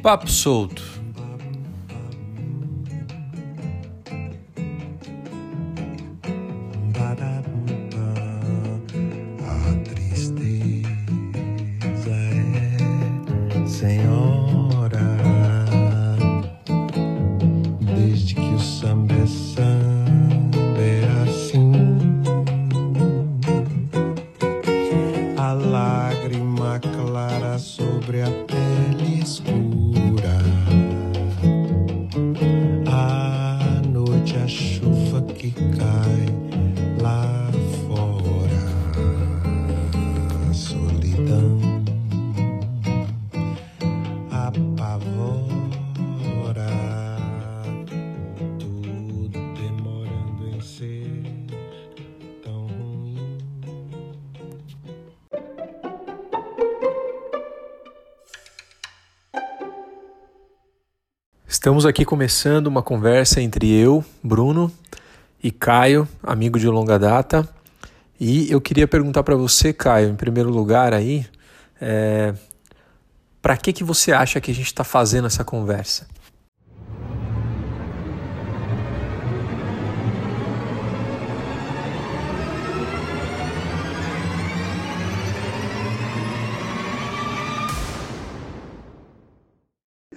Papo solto. Estamos aqui começando uma conversa entre eu, Bruno e Caio, amigo de longa data. E eu queria perguntar para você, Caio, em primeiro lugar aí, é, para que que você acha que a gente está fazendo essa conversa?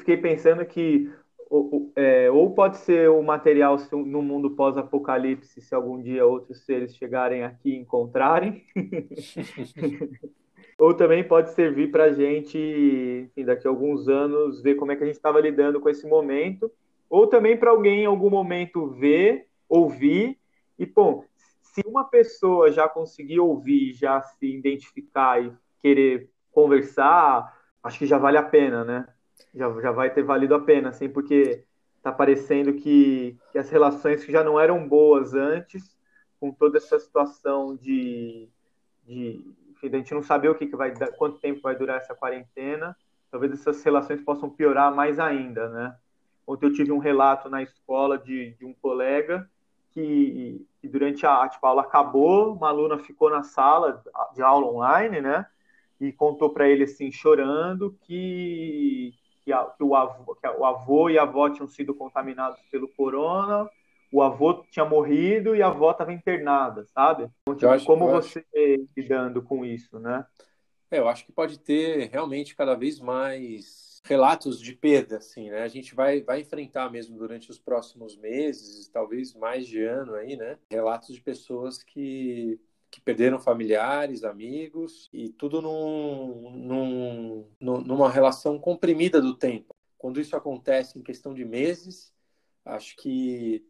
fiquei pensando que o- o- é, ou pode ser o material um- no mundo pós-apocalipse, se algum dia outros seres chegarem aqui e encontrarem, ou também pode servir para a gente, enfim, daqui a alguns anos, ver como é que a gente estava lidando com esse momento, ou também para alguém em algum momento ver, ouvir, e, bom, se uma pessoa já conseguir ouvir, já se identificar e querer conversar, acho que já vale a pena, né? Já, já vai ter valido a pena, assim, porque tá parecendo que, que as relações que já não eram boas antes, com toda essa situação de, de enfim, a gente não saber o que, que vai quanto tempo vai durar essa quarentena, talvez essas relações possam piorar mais ainda, né? Ontem eu tive um relato na escola de, de um colega que, que durante a, tipo, a aula acabou, uma aluna ficou na sala de aula online, né? E contou para ele assim, chorando, que que, a, que, o avô, que o avô e a avó tinham sido contaminados pelo corona, o avô tinha morrido e a avó estava internada, sabe? Então, tipo, acho- como você lidando com isso, né? É, eu acho que pode ter realmente cada vez mais relatos de perda, assim, né? A gente vai, vai enfrentar mesmo durante os próximos meses, talvez mais de ano aí, né? Relatos de pessoas que, que perderam familiares, amigos, e tudo num, num, num- numa relação comprimida do tempo. Quando isso acontece em questão de meses, acho que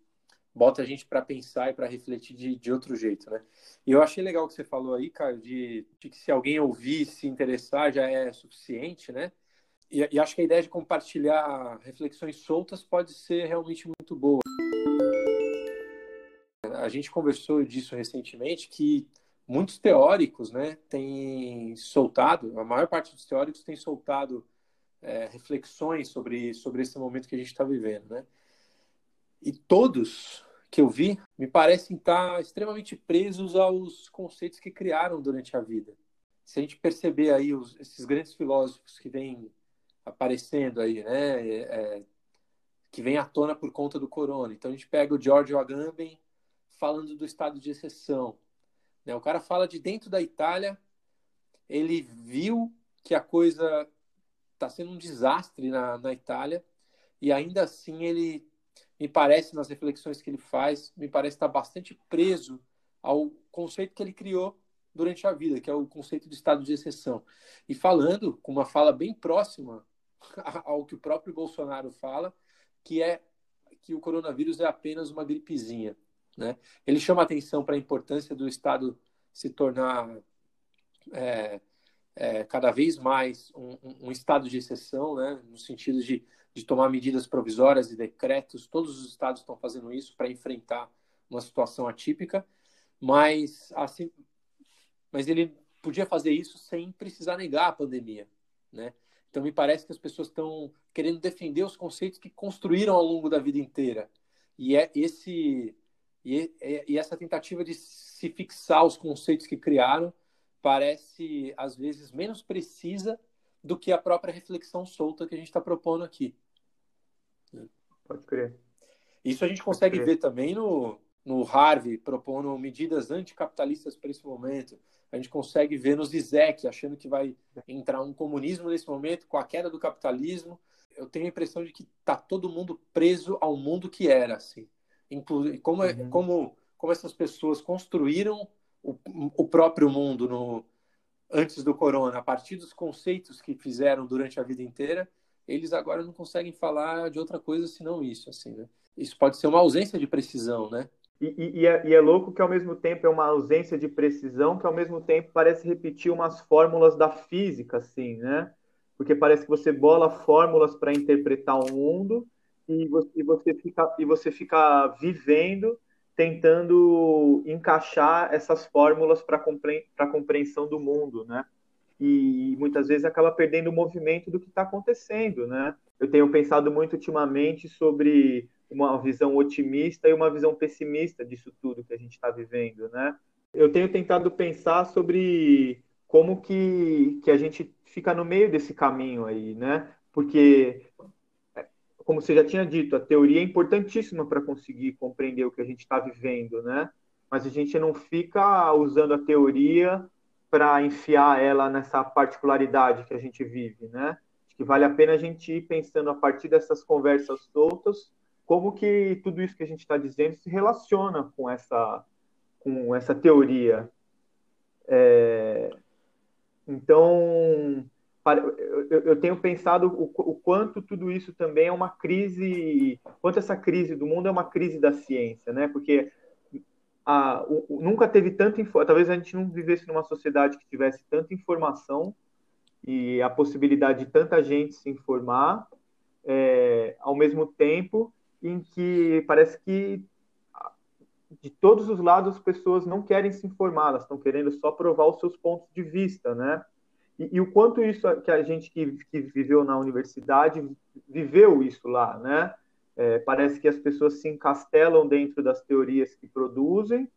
bota a gente para pensar e para refletir de, de outro jeito, né? E eu achei legal o que você falou aí, Caio, de, de que se alguém ouvir, se interessar, já é suficiente, né? E, e acho que a ideia de compartilhar reflexões soltas pode ser realmente muito boa. A gente conversou disso recentemente, que muitos teóricos, né, têm soltado, a maior parte dos teóricos tem soltado é, reflexões sobre, sobre esse momento que a gente está vivendo, né? E todos que eu vi me parecem estar extremamente presos aos conceitos que criaram durante a vida. Se a gente perceber aí os, esses grandes filósofos que vêm aparecendo aí, né, é, que vem à tona por conta do corona. Então a gente pega o Giorgio Agamben falando do estado de exceção. Né? O cara fala de dentro da Itália, ele viu que a coisa está sendo um desastre na, na Itália e ainda assim ele me parece nas reflexões que ele faz, me parece estar bastante preso ao conceito que ele criou durante a vida, que é o conceito de estado de exceção. E falando com uma fala bem próxima ao que o próprio Bolsonaro fala, que é que o coronavírus é apenas uma gripezinha. Né? Ele chama atenção para a importância do Estado se tornar é, é, cada vez mais um, um, estado de exceção, né? no sentido de, de tomar medidas provisórias e decretos. Todos os estados estão fazendo isso para enfrentar uma situação atípica, mas, assim, mas ele podia fazer isso sem precisar negar a pandemia. Né? Então, me parece que as pessoas estão querendo defender os conceitos que construíram ao longo da vida inteira. E é esse e, e, essa tentativa de se fixar os conceitos que criaram parece, às vezes, menos precisa do que a própria reflexão solta que a gente está propondo aqui. Pode crer. Isso a gente consegue ver também no, no Harvey propondo medidas anticapitalistas para esse momento. A gente consegue ver no Zizek achando que vai entrar um comunismo nesse momento com a queda do capitalismo. Eu tenho a impressão de que está todo mundo preso ao mundo que era, assim. Inclu como, é, uhum. como, como essas pessoas construíram o, o próprio mundo no, antes do corona, a partir dos conceitos que fizeram durante a vida inteira, eles agora não conseguem falar de outra coisa senão isso, assim, né? Isso pode ser uma ausência de precisão, né? E, e, é, e, é, louco que ao mesmo tempo é uma ausência de precisão, que ao mesmo tempo parece repetir umas fórmulas da física, assim, né? Porque parece que você bola fórmulas para interpretar o mundo e você, e você, fica, e você fica vivendo tentando encaixar essas fórmulas para compre a compreensão do mundo, né? E muitas vezes acaba perdendo o movimento do que está acontecendo, né? Eu tenho pensado muito ultimamente sobre uma visão otimista e uma visão pessimista disso tudo que a gente está vivendo, né? Eu tenho tentado pensar sobre como que, que a gente fica no meio desse caminho aí, né? Porque como você já tinha dito, a teoria é importantíssima para conseguir compreender o que a gente está vivendo, né? Mas a gente não fica usando a teoria para enfiar ela nessa particularidade que a gente vive, né? Acho que vale a pena a gente ir pensando a partir dessas conversas soltas como que tudo isso que a gente está dizendo se relaciona com essa com essa teoria. É... Então, eu, tenho pensado o, quanto tudo isso também é uma crise, quanto essa crise do mundo é uma crise da ciência, né? Porque a, o, nunca teve tanta talvez a gente não vivesse numa sociedade que tivesse tanta informação e a possibilidade de tanta gente se informar é, ao mesmo tempo em que parece que de todos os lados as pessoas não querem se informar, elas estão querendo só provar os seus pontos de vista, né? E, e, o quanto isso que a gente que, que, viveu na universidade viveu isso lá, né? É, parece que as pessoas se encastelam dentro das teorias que produzem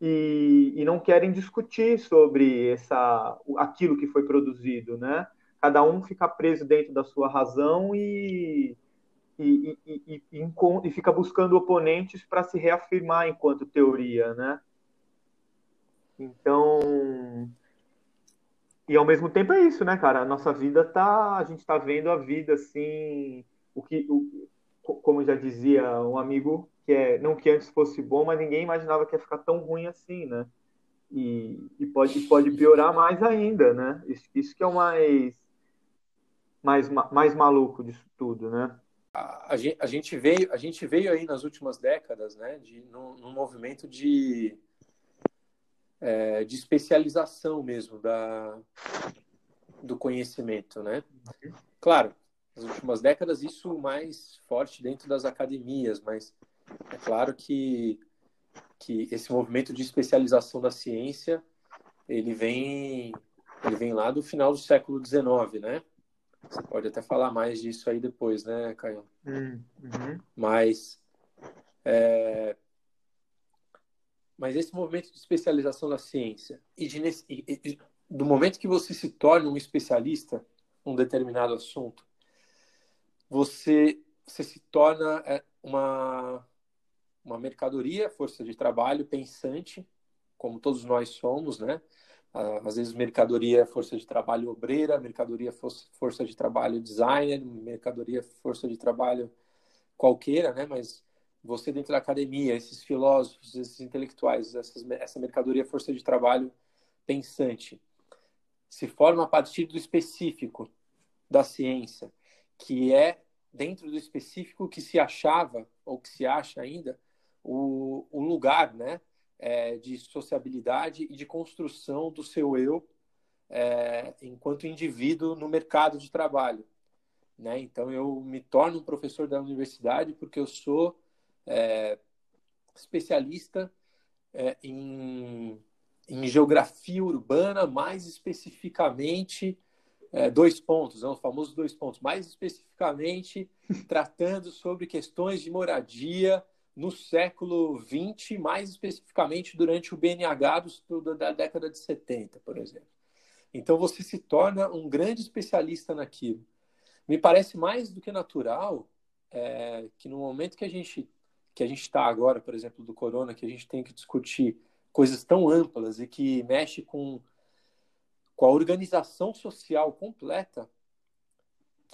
e, e, não querem discutir sobre essa, aquilo que foi produzido, né? Cada um fica preso dentro da sua razão e, e, e, e fica buscando oponentes para se reafirmar enquanto teoria, né? Então, e ao mesmo tempo é isso, né, cara? A nossa vida tá. A gente tá vendo a vida assim. O que. O, como já dizia um amigo, que é. Não que antes fosse bom, mas ninguém imaginava que ia ficar tão ruim assim, né? E, e pode, pode piorar mais ainda, né? Isso, isso que é o mais. Mais, mais maluco disso tudo, né? A, a, gente veio, a gente veio aí nas últimas décadas, né, de, num, num movimento de é, de especialização mesmo da, do conhecimento, né? Claro, nas últimas décadas isso mais forte dentro das academias, mas é claro que, que esse movimento de especialização da ciência ele vem ele vem lá do final do século XIX, né? Você pode até falar mais disso aí depois, né, Caio? Hum, uhum. Mas é, mas esse movimento de especialização da ciência e, de, e, e do momento que você se torna um especialista num determinado assunto, você, você se torna é, uma, uma mercadoria, força de trabalho pensante, como todos nós somos, né? Às vezes mercadoria força de trabalho obreira, mercadoria força de trabalho designer, mercadoria força de trabalho qualquer, né? Mas você dentro da academia, esses filósofos, esses intelectuais, essas, essa mercadoria força de trabalho pensante, se forma a partir do específico da ciência, que é dentro do específico que se achava, ou que se acha ainda, o, o lugar né, é, de sociabilidade e de construção do seu eu é, enquanto indivíduo no mercado de trabalho. Né? Então, eu me torno um professor da universidade porque eu sou é, especialista é, em, em, geografia urbana, mais especificamente, é, dois pontos, é o famoso dois pontos, mais especificamente tratando sobre questões de moradia no século XX, mais especificamente durante o BNH do, da década de 70, por exemplo. Então você se torna um grande especialista naquilo. Me parece mais do que natural é, que no momento que a gente que a gente está agora, por exemplo, do corona, que a gente tem que discutir coisas tão amplas e que mexe com com a organização social completa,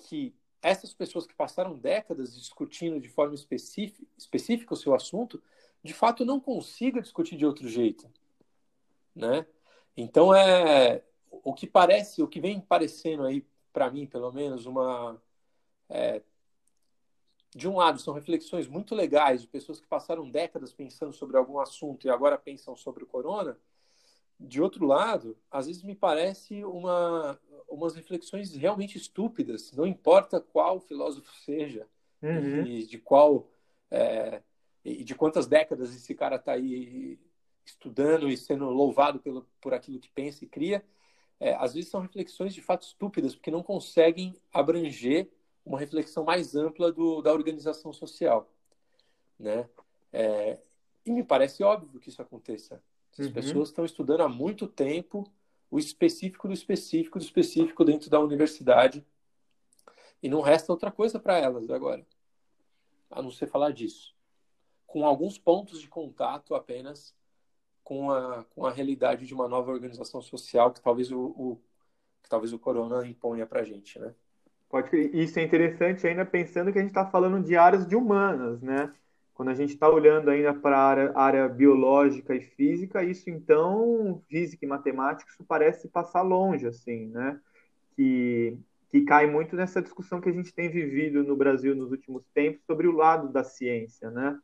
que essas pessoas que passaram décadas discutindo de forma específica, específica o seu assunto, de fato não consiga discutir de outro jeito, né? Então é o que parece, o que vem parecendo aí para mim, pelo menos, uma é, de um lado são reflexões muito legais de pessoas que passaram décadas pensando sobre algum assunto e agora pensam sobre o corona. De outro lado, às vezes me parece uma umas reflexões realmente estúpidas, não importa qual filósofo seja uhum. e de qual é, e de quantas décadas esse cara está aí estudando e sendo louvado pelo, por aquilo que pensa e cria, é, às vezes são reflexões de fato estúpidas, porque não conseguem abranger uma reflexão mais ampla do, da organização social. Né? É, e me parece óbvio que isso aconteça. As uhum. pessoas estão estudando há muito tempo o específico do específico do específico dentro da universidade e não resta outra coisa para elas agora, a não ser falar disso com alguns pontos de contato apenas com a, com a realidade de uma nova organização social que talvez o, o que talvez o corona imponha para a gente, né? Pode, isso é interessante ainda pensando que a gente está falando de áreas de humanas, né? Quando a gente está olhando ainda para a área, área, biológica e física, isso então, física e matemática, isso parece passar longe, assim, né? Que, que cai muito nessa discussão que a gente tem vivido no Brasil nos últimos tempos sobre o lado da ciência, né?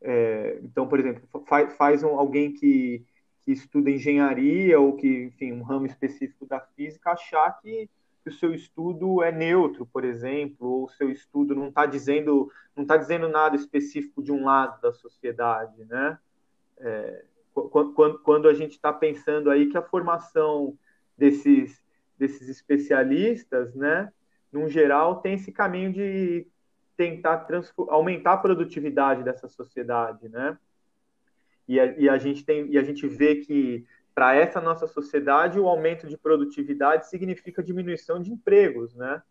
É, então, por exemplo, faz, faz um, alguém que, que estuda engenharia ou que, enfim, um ramo específico da física achar que, que o seu estudo é neutro, por exemplo, ou o seu estudo não está dizendo não está dizendo nada específico de um lado da sociedade, né? É, quando, quando a gente está pensando aí que a formação desses desses especialistas, né, num geral, tem esse caminho de tentar aumentar a produtividade dessa sociedade, né? E a, e a gente tem e a gente vê que para essa nossa sociedade o aumento de produtividade significa diminuição de empregos, né?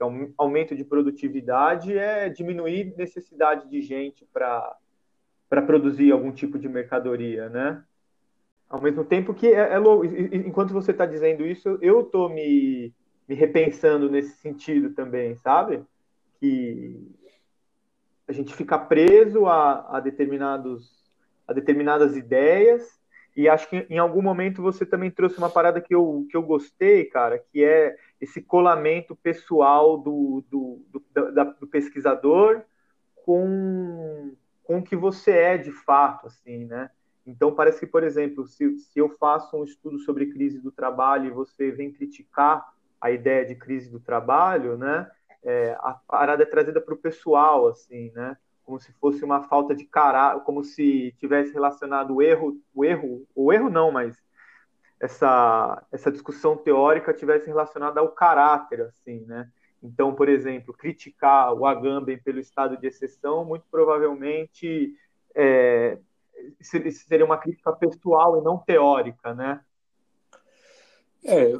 É aumento de produtividade é diminuir necessidade de gente para produzir algum tipo de mercadoria, né? Ao mesmo tempo que é, é louco, enquanto você está dizendo isso, eu estou me, me repensando nesse sentido também, sabe? Que a gente fica preso a, a, determinados, a determinadas ideias. E acho que em algum momento você também trouxe uma parada que eu, que eu gostei, cara, que é esse colamento pessoal do, do, do, da, do pesquisador com, com o que você é de fato, assim, né? Então, parece que, por exemplo, se, se eu faço um estudo sobre crise do trabalho e você vem criticar a ideia de crise do trabalho, né? é, a parada é trazida para o pessoal, assim, né? Como se fosse uma falta de caráter, como se tivesse relacionado o erro, o erro, o erro não, mas essa, essa discussão teórica tivesse relacionada ao caráter, assim, né? Então, por exemplo, criticar o Agamben pelo estado de exceção, muito provavelmente é, seria uma crítica pessoal e não teórica, né? É,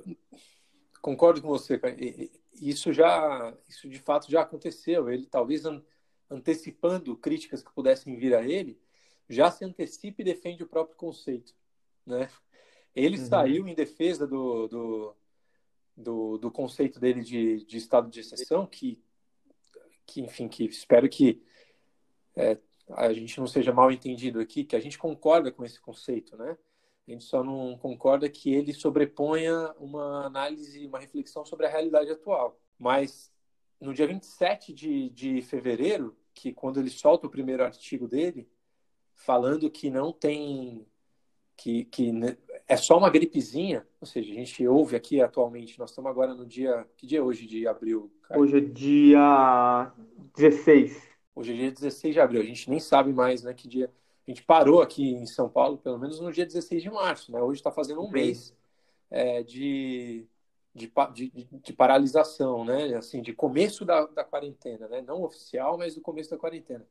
concordo com você isso já, isso de fato já aconteceu. Ele talvez antecipando críticas que pudessem vir a ele, já se antecipa e defende o próprio conceito, né? Ele uhum. saiu em defesa do, do, do, do, conceito dele de, de estado de exceção, que, que enfim, que espero que é, a gente não seja mal entendido aqui, que a gente concorda com esse conceito, né? A gente só não concorda que ele sobreponha uma análise, uma reflexão sobre a realidade atual. Mas no dia 27 de, de fevereiro, que quando ele solta o primeiro artigo dele, falando que não tem. que, que é só uma gripezinha, ou seja, a gente ouve aqui atualmente, nós estamos agora no dia. Que dia é hoje de abril? Cara? Hoje é dia 16. Hoje é dia 16 de abril, a gente nem sabe mais né, que dia a gente parou aqui em São Paulo, pelo menos no dia 16 de março, né? Hoje está fazendo um mês é, de, de, de, de, paralisação, né? Assim, de começo da, da quarentena, né? Não oficial, mas do começo da quarentena.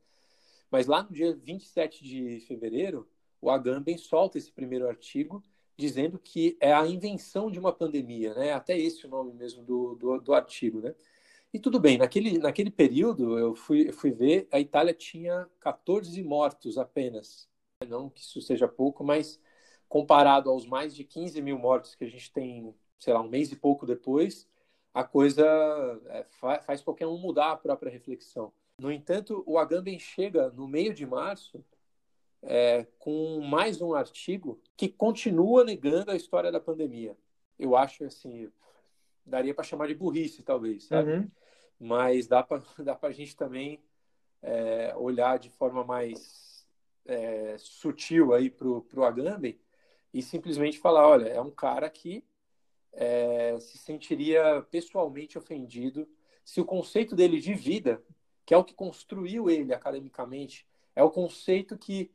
Mas lá no dia 27 de fevereiro, o Agamben solta esse primeiro artigo dizendo que é a invenção de uma pandemia, né? Até esse o nome mesmo do, do, do artigo, né? E tudo bem, naquele, naquele período eu fui, fui ver, a Itália tinha 14 mortos apenas. Não que isso seja pouco, mas comparado aos mais de 15 mil mortos que a gente tem, sei lá, um mês e pouco depois, a coisa é, faz qualquer um mudar a própria reflexão. No entanto, o Agamben chega no meio de março é, com mais um artigo que continua negando a história da pandemia. Eu acho assim, daria para chamar de burrice, talvez, sabe? Uhum. Mas dá para dá a gente também é, olhar de forma mais é, sutil aí para o Agamben e simplesmente falar, olha, é um cara que é, se sentiria pessoalmente ofendido se o conceito dele de vida, que é o que construiu ele academicamente, é o conceito que,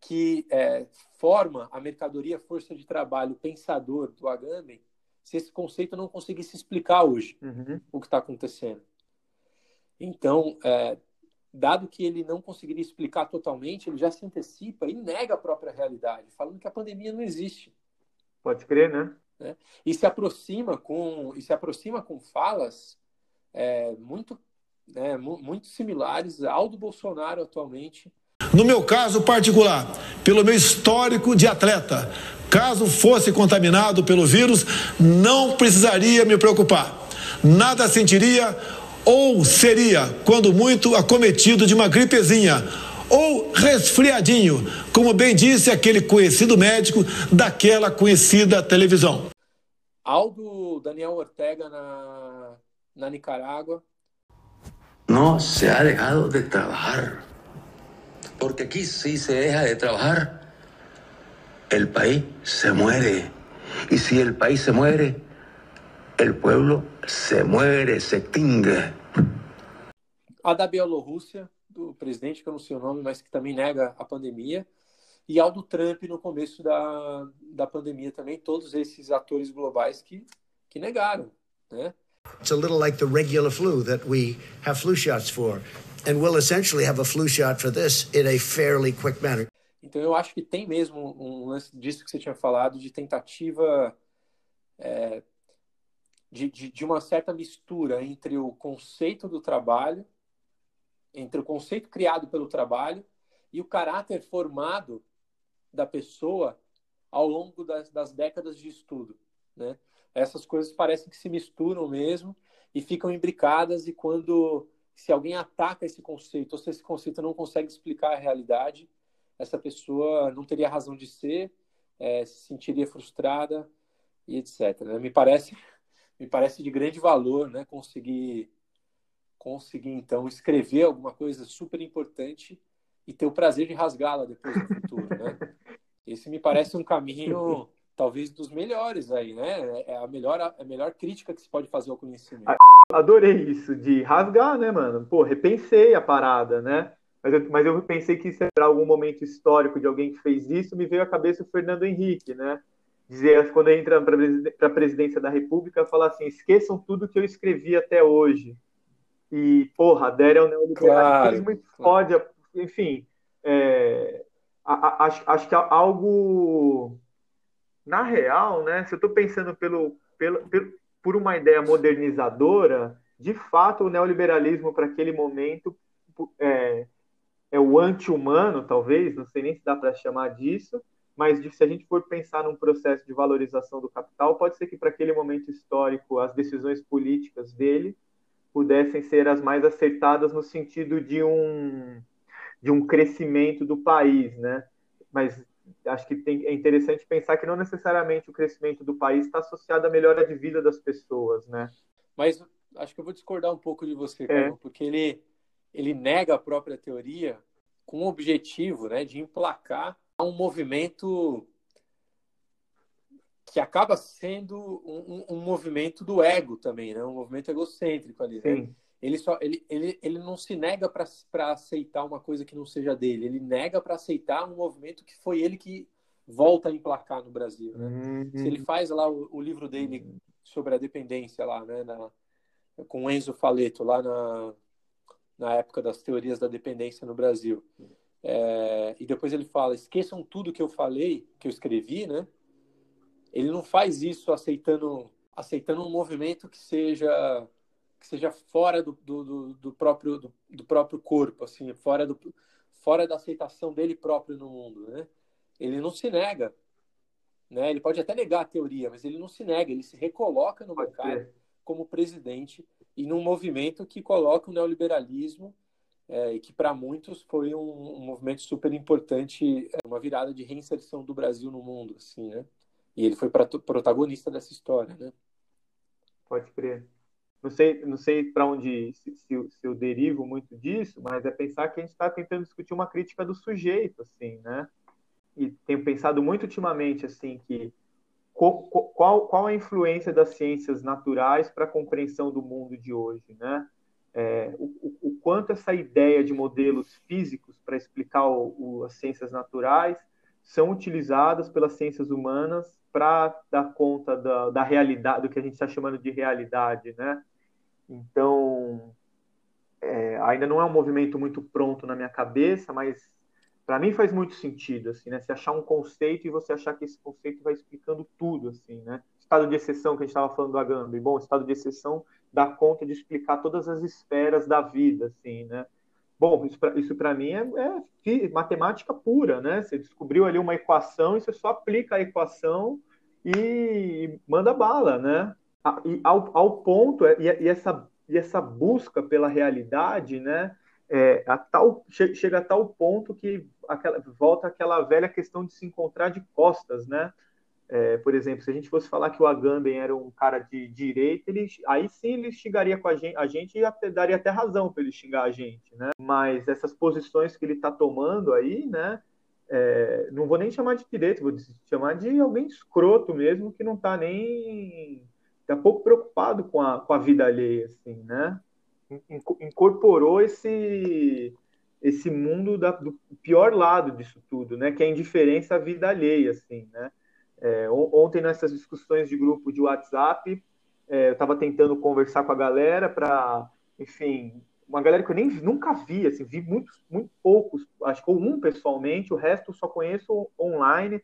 que é, forma a mercadoria força de trabalho pensador do Agamben, se esse conceito não conseguisse explicar hoje uhum. o que está acontecendo. Então, é, dado que ele não conseguiria explicar totalmente, ele já se antecipa e nega a própria realidade, falando que a pandemia não existe. Pode crer, né? Né? E se aproxima com e se aproxima com falas é, muito né, muito similares ao do Bolsonaro atualmente. No meu caso particular, pelo meu histórico de atleta, caso fosse contaminado pelo vírus, não precisaria me preocupar. Nada sentiria ou seria, quando muito, acometido de uma gripezinha ou resfriadinho, como bem disse aquele conhecido médico daquela conhecida televisão. Aldo Daniel Ortega na, na Nicarágua. Não se ha dejado de trabalhar. Porque aqui, se se deja de trabalhar, o país se muere. E se o país se muere, o pueblo se muere, se extingue. A da Bielorrússia, do presidente, que eu não sei o nome, mas que também nega a pandemia e ao do Trump no começo da, da pandemia também, todos esses atores globais que, que negaram, né? It's a little like the regular flu that we have flu shots for, and we'll essentially have a flu shot for this in a fairly quick manner. Então eu acho que tem mesmo um lance disso que você tinha falado, de tentativa é, de, de, de uma certa mistura entre o conceito do trabalho, entre o conceito criado pelo trabalho e o caráter formado da pessoa ao longo das, das décadas de estudo, né? Essas coisas parecem que se misturam mesmo e ficam imbricadas e quando se alguém ataca esse conceito ou se esse conceito não consegue explicar a realidade, essa pessoa não teria razão de ser, é, se sentiria frustrada e etc. Né? Me parece me parece de grande valor, né? Conseguir conseguir então escrever alguma coisa super importante e ter o prazer de rasgá-la depois no futuro, né? Esse me parece um caminho talvez dos melhores aí, né? É a melhor, a melhor crítica que se pode fazer ao conhecimento. Adorei isso, de rasgar, né, mano? Pô, repensei a parada, né? Mas eu, mas eu pensei que isso era algum momento histórico de alguém que fez isso, me veio à cabeça o Fernando Henrique, né? Dizer, quando entra para a presidência da República, falar assim: esqueçam tudo que eu escrevi até hoje. E, porra, adere ao neoliberalismo claro, e fode, claro. enfim. É, acho, acho que algo. Na real, né? Se eu estou pensando pelo, pelo, pelo, por uma ideia modernizadora, de fato o neoliberalismo para aquele momento é, é o anti-humano, talvez, não sei nem se dá para chamar disso, mas se a gente for pensar num processo de valorização do capital, pode ser que para aquele momento histórico as decisões políticas dele pudessem ser as mais acertadas no sentido de um de um crescimento do país, né? Mas acho que tem, é interessante pensar que não necessariamente o crescimento do país está associado à melhora de vida das pessoas, né? Mas acho que eu vou discordar um pouco de você, é. porque ele, ele nega a própria teoria com o objetivo né, de emplacar um movimento que acaba sendo um, um, um movimento do ego também, né? um movimento egocêntrico ali. Né? Ele, só, ele, ele, ele não se nega para aceitar uma coisa que não seja dele, ele nega para aceitar um movimento que foi ele que volta a emplacar no Brasil. Né? Uhum. Se ele faz lá o, o, livro dele sobre a dependência lá, né, na, com Enzo Faleto, lá na, na época das teorias da dependência no Brasil. É, e depois ele fala: esqueçam tudo que eu falei, que eu escrevi, né? Ele não faz isso aceitando, aceitando um movimento que seja que seja fora do, do, do próprio do, do, próprio corpo, assim, fora do fora da aceitação dele próprio no mundo, né? Ele não se nega, né? Ele pode até negar a teoria, mas ele não se nega, ele se recoloca no mercado como presidente e num movimento que coloca o neoliberalismo é, e que para muitos foi um, um, movimento super importante, é, uma virada de reinserção do Brasil no mundo, assim, né? E ele foi protagonista dessa história, né? Pode crer. Não sei, não sei para onde se, se, se, eu derivo muito disso, mas é pensar que a gente está tentando discutir uma crítica do sujeito, assim, né? E tenho pensado muito ultimamente, assim, que qual, qual, a influência das ciências naturais para a compreensão do mundo de hoje, né? É, o, o, quanto essa ideia de modelos físicos para explicar o, o, as ciências naturais são utilizadas pelas ciências humanas para dar conta da, da, realidade, do que a gente está chamando de realidade, né? Então, é, ainda não é um movimento muito pronto na minha cabeça, mas para mim faz muito sentido, assim, né? Se achar um conceito e você achar que esse conceito vai explicando tudo, assim, né? Estado de exceção que a gente estava falando do Agamben, bom, estado de exceção dá conta de explicar todas as esferas da vida, assim, né? Bom, isso para mim é, é, matemática pura, né? Você descobriu ali uma equação e você só aplica a equação e manda bala, né? E ao, ao ponto, e, e, essa, e essa busca pela realidade, né? É, a tal, chega a tal ponto que aquela, volta aquela velha questão de se encontrar de costas, né? É, por exemplo, se a gente fosse falar que o Agamben era um cara de direita, ele, aí sim ele xingaria com a gente, a gente e até, daria até razão para ele xingar a gente, né? Mas essas posições que ele está tomando aí, né? É, não vou nem chamar de direito, vou chamar de alguém escroto mesmo, que não está nem tá pouco preocupado com a, com a vida alheia, assim, né? Incorporou esse esse mundo da, do pior lado disso tudo, né? Que é a indiferença à vida alheia, assim, né? É, ontem, nessas discussões de grupo de WhatsApp, é, eu estava tentando conversar com a galera para, enfim, uma galera que eu nem nunca vi, assim, vi muitos, muito poucos, acho que um pessoalmente, o resto eu só conheço online,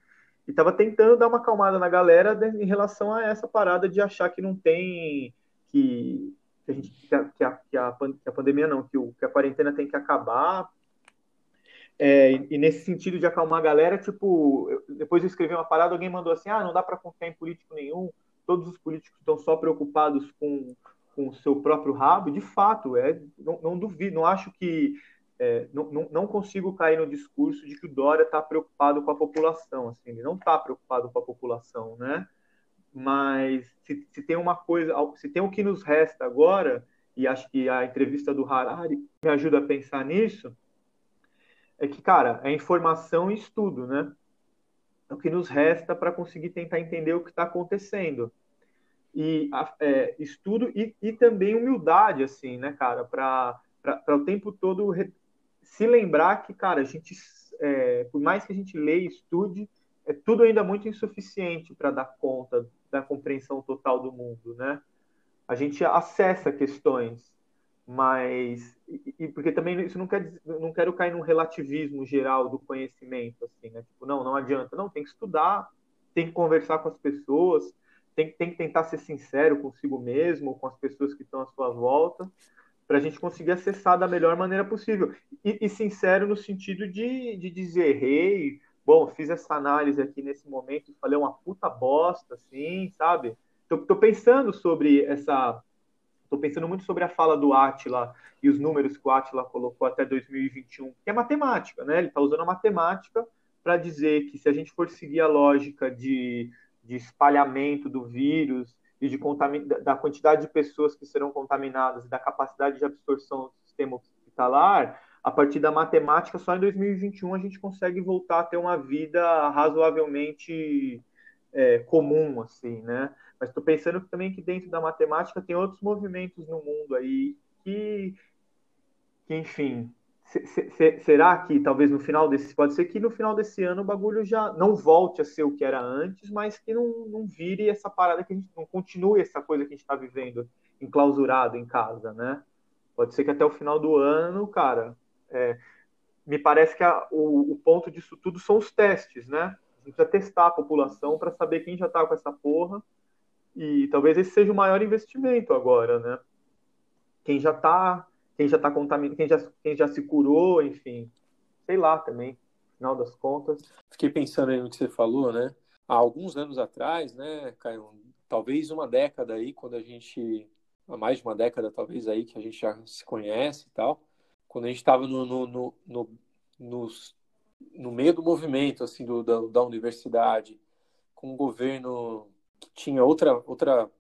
e estava tentando dar uma acalmada na galera em relação a essa parada de achar que não tem, que, que, a, gente, que, a, que, a, que a pandemia não, que, o, que a quarentena tem que acabar, é, e, nesse sentido de acalmar a galera, tipo, depois eu escrevi uma parada, alguém mandou assim: ah, não dá para confiar em político nenhum, todos os políticos estão só preocupados com, com o seu próprio rabo. De fato, é, não, não duvido, não acho que. É, não, não, não, consigo cair no discurso de que o Dória está preocupado com a população. Assim, ele não está preocupado com a população, né? Mas se, se tem uma coisa, se tem o que nos resta agora, e acho que a entrevista do Harari me ajuda a pensar nisso é que, cara, é informação e estudo, né? É o que nos resta para conseguir tentar entender o que está acontecendo. E é, estudo e, e, também humildade, assim, né, cara? Para o tempo todo se lembrar que, cara, a gente, é, por mais que a gente leia e estude, é tudo ainda muito insuficiente para dar conta da compreensão total do mundo, né? A gente acessa questões, mas e, e, porque também isso não quer não quero cair num relativismo geral do conhecimento assim né? Tipo não não adianta. Não tem que estudar tem que conversar com as pessoas tem, tem que tentar ser sincero consigo mesmo com as pessoas que estão à sua volta para a gente conseguir acessar da melhor maneira possível. E, e sincero no sentido de, de dizer errei bom fiz essa análise aqui nesse momento e falei uma puta bosta assim sabe? Tô, tô pensando sobre essa Estou pensando muito sobre a fala do Atila e os números que o Atila colocou até 2021, que é matemática, né? Ele está usando a matemática para dizer que se a gente for seguir a lógica de, de espalhamento do vírus e de da quantidade de pessoas que serão contaminadas e da capacidade de absorção do sistema hospitalar, a partir da matemática, só em 2021 a gente consegue voltar a ter uma vida razoavelmente é, comum, assim, né? Mas estou pensando também que dentro da matemática tem outros movimentos no mundo aí que, que enfim, se, se, será que talvez no final desse, pode ser que no final desse ano o bagulho já não volte a ser o que era antes, mas que não, não vire essa parada que a gente não continue essa coisa que a gente está vivendo enclausurado em casa, né? Pode ser que até o final do ano, cara, é, me parece que a, o, o ponto disso tudo são os testes, né? A gente precisa testar a população para saber quem já está com essa porra. E talvez esse seja o maior investimento agora, né? Quem já está, quem já tá contaminado, quem já, quem já se curou, enfim. Sei lá também, final das contas. Fiquei pensando aí no que você falou, né? Há alguns anos atrás, né, Caio, talvez uma década aí, quando a gente, há mais de uma década talvez aí, que a gente já se conhece e tal, quando a gente estava no, no, no, no, no meio do movimento assim do, da, da universidade, com um governo que tinha outra outra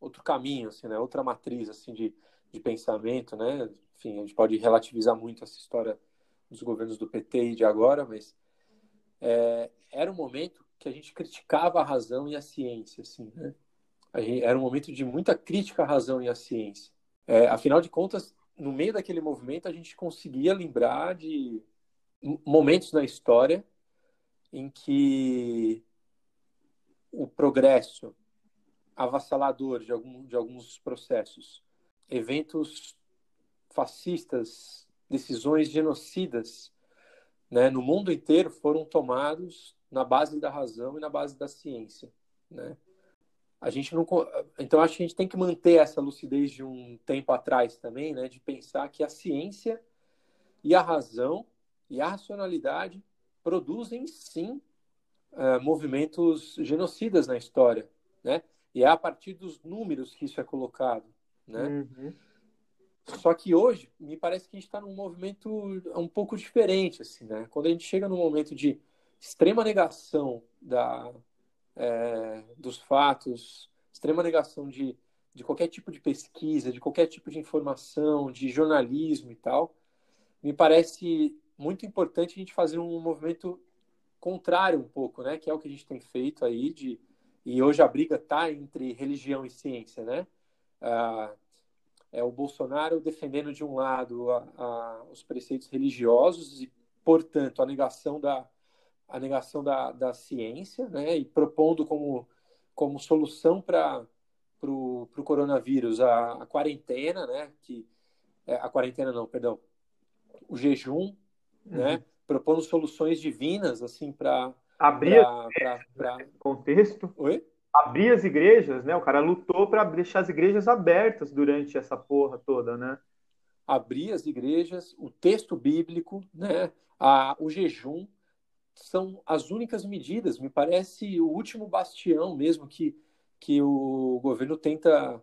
outro caminho assim, né? Outra matriz assim de, de pensamento, né? Enfim, a gente pode relativizar muito essa história dos governos do PT e de agora, mas é, era um momento que a gente criticava a razão e a ciência, assim, né? Era um momento de muita crítica à razão e à ciência. É, afinal de contas, no meio daquele movimento, a gente conseguia lembrar de momentos na história em que o progresso avassalador de, algum, de alguns processos, eventos fascistas, decisões genocidas né, no mundo inteiro foram tomados na base da razão e na base da ciência. Né? A gente não, então acho que a gente tem que manter essa lucidez de um tempo atrás também, né, de pensar que a ciência e a razão e a racionalidade produzem sim uh, movimentos genocidas na história, né? E é a partir dos números que isso é colocado, né? Uhum. Só que hoje me parece que a gente está num movimento um pouco diferente, assim, né? Quando a gente chega num momento de extrema negação da, é, dos fatos, extrema negação de, de qualquer tipo de pesquisa, de qualquer tipo de informação, de jornalismo e tal, me parece muito importante a gente fazer um movimento contrário um pouco, né? Que é o que a gente tem feito aí de e hoje a briga tá entre religião e ciência, né? Ah, é o Bolsonaro defendendo de um lado a, a, os preceitos religiosos e, portanto, a negação da a negação da, da ciência, né? E propondo como como solução para o coronavírus a, a quarentena, né? Que é, a quarentena não, perdão, o jejum né? Propondo soluções divinas, assim, para abrir pra, pra, pra... contexto. Oi? Abrir as igrejas, né? O cara lutou para deixar as igrejas abertas durante essa porra toda, né? Abrir as igrejas, o texto bíblico, né? A, o jejum são as únicas medidas. Me parece o último bastião mesmo que, que o governo tenta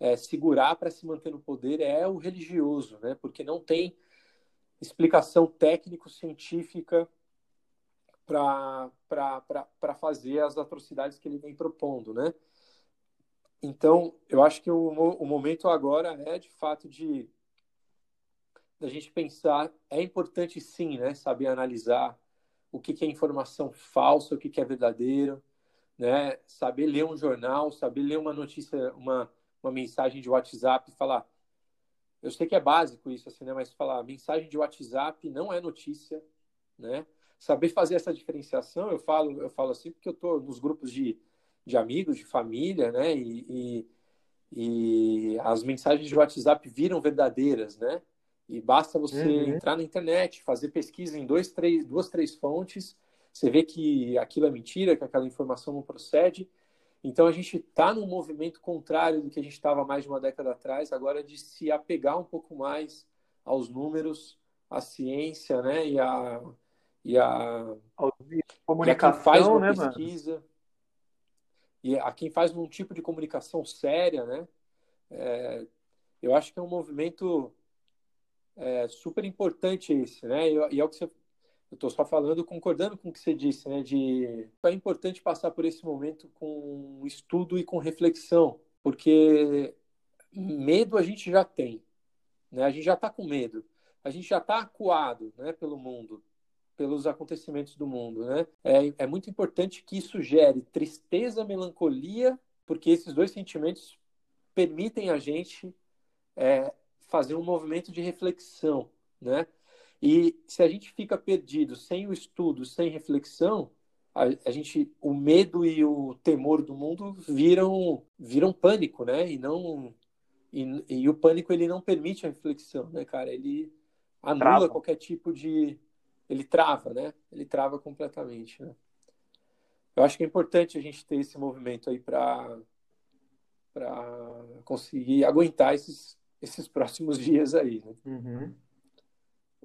é, segurar para se manter no poder é o religioso, né? Porque não tem explicação técnico-científica para fazer as atrocidades que ele vem propondo, né? Então, eu acho que o, o momento agora é, de fato, de da gente pensar, é importante sim, né, saber analisar o que, que é informação falsa, o que, que é verdadeiro, né, saber ler um jornal, saber ler uma notícia, uma, uma mensagem de WhatsApp e falar, eu sei que é básico isso, assim, né? Mas falar mensagem de WhatsApp não é notícia, né? Saber fazer essa diferenciação, eu falo, eu falo assim porque eu estou nos grupos de, de amigos, de família, né? E, e, e, as mensagens de WhatsApp viram verdadeiras, né? E basta você uhum. entrar na internet, fazer pesquisa em dois, três, duas, três fontes, você vê que aquilo é mentira, que aquela informação não procede, então a gente está num movimento contrário do que a gente estava mais de uma década atrás, agora de se apegar um pouco mais aos números, à ciência, né? E a e a comunicação, e a quem faz uma né, pesquisa mano? e a quem faz um tipo de comunicação séria, né? É, eu acho que é um movimento é, super importante esse, né? E, e é o que você eu estou só falando, concordando com o que você disse, né? De é importante passar por esse momento com estudo e com reflexão, porque medo a gente já tem, né? A gente já está com medo, a gente já está acuado, né? Pelo mundo, pelos acontecimentos do mundo, né? É, é muito importante que isso gere tristeza, melancolia, porque esses dois sentimentos permitem a gente é, fazer um movimento de reflexão, né? E se a gente fica perdido, sem o estudo, sem reflexão, a, a, gente, o medo e o temor do mundo viram, viram pânico, né? E não e, e o pânico ele não permite a reflexão, né, cara? Ele anula trava. qualquer tipo de, ele trava, né? Ele trava completamente, né? eu acho que é importante a gente ter esse movimento aí para para conseguir aguentar esses, esses próximos dias aí, né? Uhum.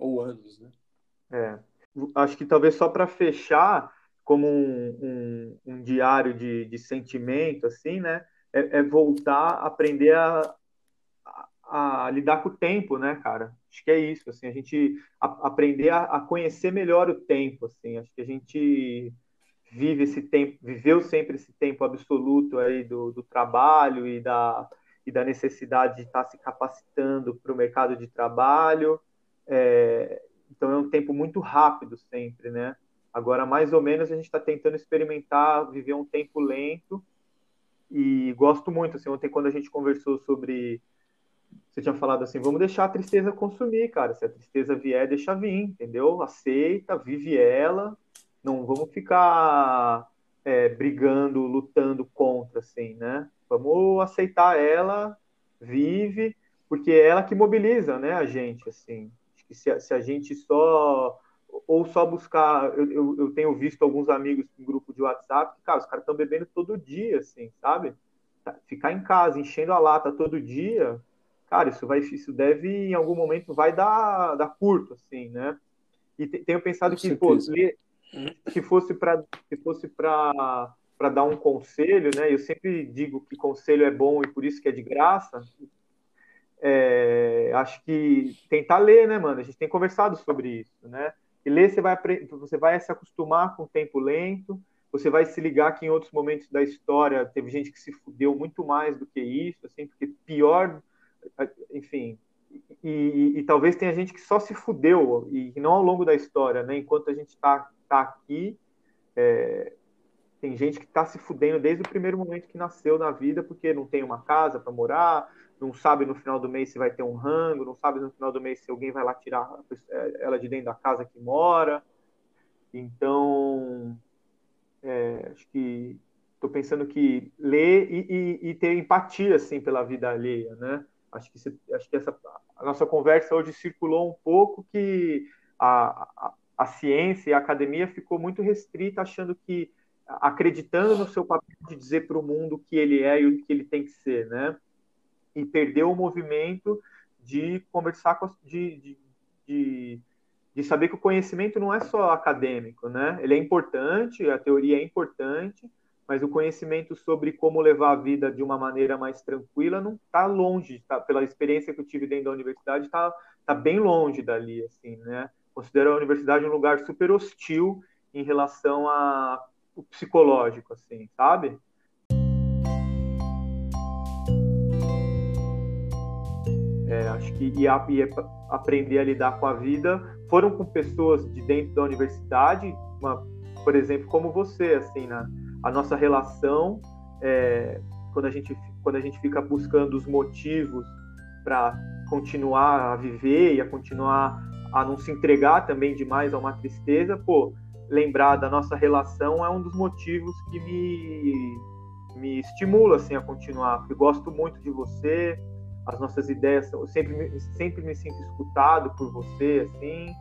Ou anos, né? É. Acho que talvez só para fechar, como um, um, um diário de, de, sentimento, assim, né? É, é voltar a aprender a, a, a, lidar com o tempo, né, cara? Acho que é isso, assim, a gente a, aprender a, conhecer melhor o tempo, assim. Acho que a gente vive esse tempo, viveu sempre esse tempo absoluto aí do, do trabalho e da, e da necessidade de estar se capacitando para o mercado de trabalho. É, então é um tempo muito rápido sempre, né? Agora, mais ou menos, a gente está tentando experimentar, viver um tempo lento. E gosto muito, assim, ontem quando a gente conversou sobre... Você tinha falado assim, vamos deixar a tristeza consumir, cara. Se a tristeza vier, deixa vir, entendeu? Aceita, vive ela, não vamos ficar é, brigando, lutando contra, assim, né? Vamos aceitar ela, vive, porque é ela que mobiliza, né, a gente, assim. Se, se a gente só ou só buscar, eu, eu, eu, tenho visto alguns amigos em grupo de WhatsApp que, cara, os caras estão bebendo todo dia, assim, sabe? Tá, ficar em casa, enchendo a lata todo dia, cara, isso vai, isso deve, em algum momento, vai dar, dar curto, assim, né? E tenho pensado Com que, pô, ler, se fosse para se fosse para para dar um conselho, né? Eu sempre digo que conselho é bom e por isso que é de graça. É, acho que tentar ler, né, mano? A gente tem conversado sobre isso, né? E ler você vai você vai se acostumar com o tempo lento. Você vai se ligar que em outros momentos da história teve gente que se fudeu muito mais do que isso, assim, porque pior, enfim, e, e, e, talvez tenha gente que só se fudeu e não ao longo da história, né? Enquanto a gente está tá aqui, é, tem gente que está se fudendo desde o primeiro momento que nasceu na vida, porque não tem uma casa para morar, não sabe no final do mês se vai ter um rango, não sabe no final do mês se alguém vai lá tirar ela de dentro da casa que mora. Então, é, acho que estou pensando que ler e, e, e, ter empatia assim pela vida alheia, né? Acho que, acho que essa, a nossa conversa hoje circulou um pouco que a, a, a ciência e a academia ficou muito restrita, achando que, acreditando no seu papel de dizer para o mundo que ele é e o que ele tem que ser, né? E perdeu o movimento de conversar com, de, de, de, de saber que o conhecimento não é só acadêmico, né? Ele é importante, a teoria é importante, mas o conhecimento sobre como levar a vida de uma maneira mais tranquila não está longe, tá, pela experiência que eu tive dentro da universidade, está tá bem longe dali, assim, né? Considero a universidade um lugar super hostil em relação ao psicológico, assim, sabe? É, acho que e, e aprender a lidar com a vida foram com pessoas de dentro da universidade, uma, por exemplo, como você, assim, né? a nossa relação, é, quando, a gente, quando a gente fica buscando os motivos para continuar a viver e a continuar a não se entregar também demais a uma tristeza, pô, lembrar da nossa relação é um dos motivos que me, me estimula assim, a continuar, porque gosto muito de você, as nossas ideias, eu sempre, sempre me sinto escutado por você, assim,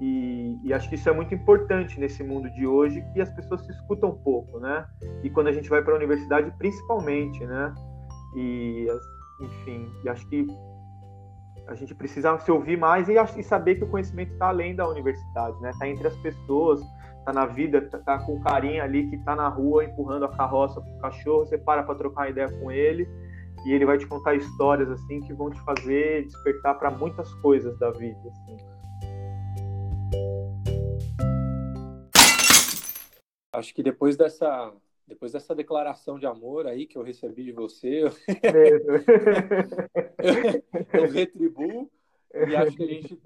e, e, acho que isso é muito importante nesse mundo de hoje, que as pessoas se escutam um pouco, né? E quando a gente vai para a universidade, principalmente, né? E, enfim, e acho que a gente precisa se ouvir mais e, e saber que o conhecimento está além da universidade, né? Está entre as pessoas, está na vida, está tá com o carinha ali que está na rua empurrando a carroça para o cachorro, você para para trocar ideia com ele e ele vai te contar histórias assim que vão te fazer despertar para muitas coisas da vida, assim. Acho que depois dessa depois dessa declaração de amor aí que eu recebi de você, eu, eu retribuo e acho que a gente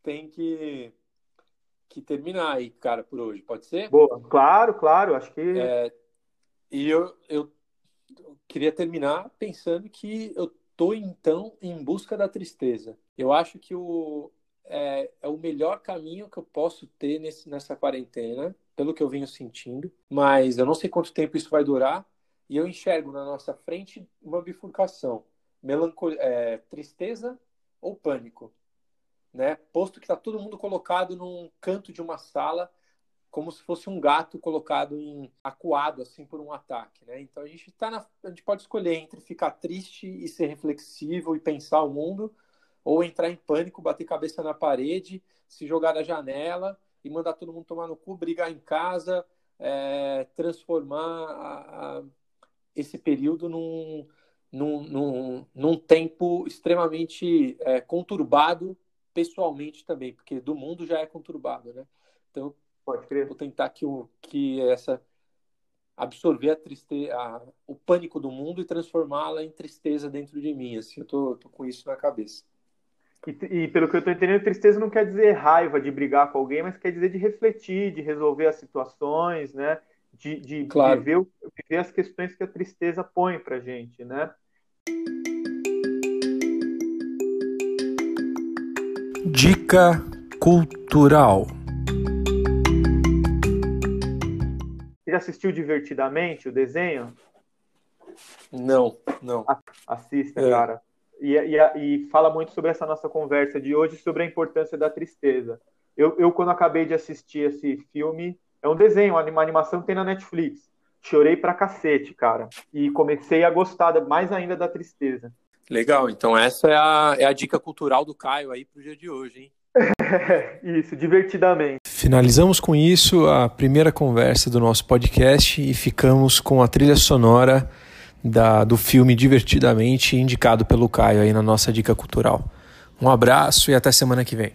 tem que, que terminar aí, cara, por hoje. Pode ser? Boa, claro, claro, acho que. É, e eu, eu queria terminar pensando que eu tô então em busca da tristeza. Eu acho que o, é, é o melhor caminho que eu posso ter nesse, nessa quarentena pelo que eu venho sentindo, mas eu não sei quanto tempo isso vai durar, e eu enxergo na nossa frente uma bifurcação, melancolia, é, tristeza ou pânico, né? Posto que está todo mundo colocado num canto de uma sala como se fosse um gato colocado em acuado assim por um ataque, né? Então a gente tá na, a gente pode escolher entre ficar triste e ser reflexivo e pensar o mundo, ou entrar em pânico, bater cabeça na parede, se jogar da janela e mandar todo mundo tomar no cu, brigar em casa, é, transformar a, a, esse período num, num, num, num tempo extremamente é, conturbado pessoalmente também, porque do mundo já é conturbado, né? Então, Pode crer. vou tentar que, o, que essa absorver a tristeza, a, o pânico do mundo e transformá-la em tristeza dentro de mim. Assim, eu tô, tô com isso na cabeça. E, e, pelo que eu estou entendendo, tristeza não quer dizer raiva de brigar com alguém, mas quer dizer de refletir, de resolver as situações, né? De, de, Claro. de viver, viver as questões que a tristeza põe pra gente, né? Dica cultural. Você já assistiu Divertidamente o desenho? Não, não. Assista, É. cara. E, e, e fala muito sobre essa nossa conversa de hoje, sobre a importância da tristeza. Eu, eu, quando acabei de assistir esse filme, é um desenho, uma animação que tem na Netflix. Chorei pra cacete, cara. E comecei a gostar mais ainda da tristeza. Legal, então essa é a, é a dica cultural do Caio aí pro dia de hoje, hein? Isso, divertidamente. Finalizamos com isso a primeira conversa do nosso podcast e ficamos com a trilha sonora da, do filme Divertidamente, indicado pelo Caio aí na nossa dica cultural. Um abraço e até semana que vem.